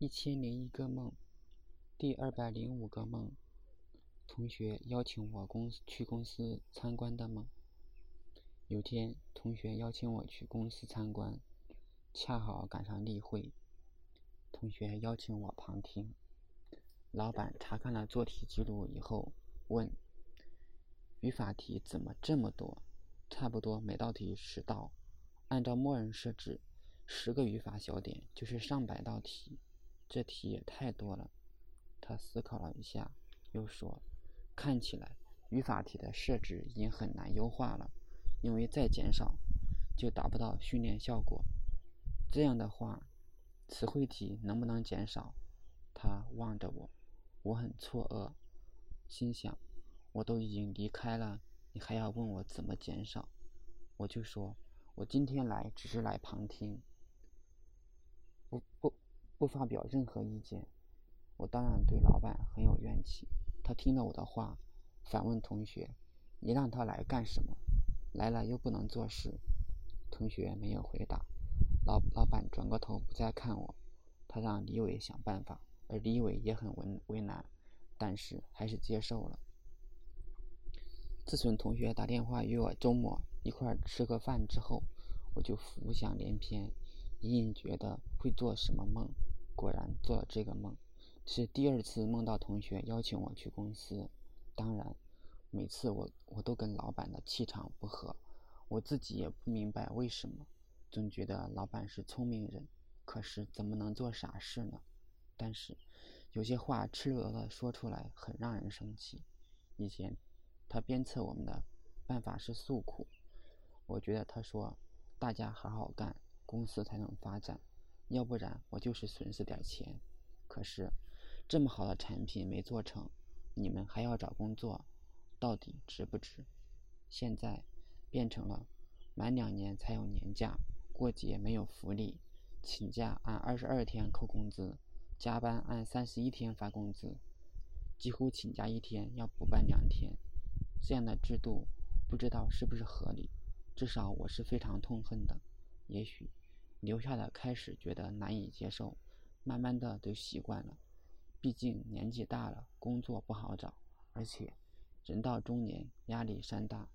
一千零一个梦，第二百零五个梦，同学邀请我公去公司参观的梦。有天，同学邀请我去公司参观，恰好赶上例会，同学邀请我旁听。老板查看了做题记录以后，问：“语法题怎么这么多？差不多每道题十道，按照默认设置，十个语法小点就是上百道题。”这题也太多了，他思考了一下，又说：“看起来语法题的设置已经很难优化了，因为再减少就达不到训练效果。这样的话，词汇题能不能减少？”他望着我，我很错愕，心想：“我都已经离开了，你还要问我怎么减少？”我就说：“我今天来只是来旁听，不不。”不发表任何意见，我当然对老板很有怨气。他听了我的话，反问同学：“你让他来干什么？来了又不能做事。”同学没有回答。老老板转过头不再看我，他让李伟想办法，而李伟也很为为难，但是还是接受了。自从同学打电话约我周末一块儿吃个饭之后，我就浮想联翩，隐隐觉得会做什么梦。果然做了这个梦，是第二次梦到同学邀请我去公司。当然，每次我我都跟老板的气场不合，我自己也不明白为什么，总觉得老板是聪明人，可是怎么能做傻事呢？但是有些话赤裸裸的说出来很让人生气。以前他鞭策我们的办法是诉苦，我觉得他说大家好好干，公司才能发展。要不然我就是损失点钱，可是这么好的产品没做成，你们还要找工作，到底值不值？现在变成了满两年才有年假，过节没有福利，请假按二十二天扣工资，加班按三十一天发工资，几乎请假一天要补办两天，这样的制度不知道是不是合理？至少我是非常痛恨的。也许。留下的开始觉得难以接受，慢慢的都习惯了。毕竟年纪大了，工作不好找，而且人到中年压力山大，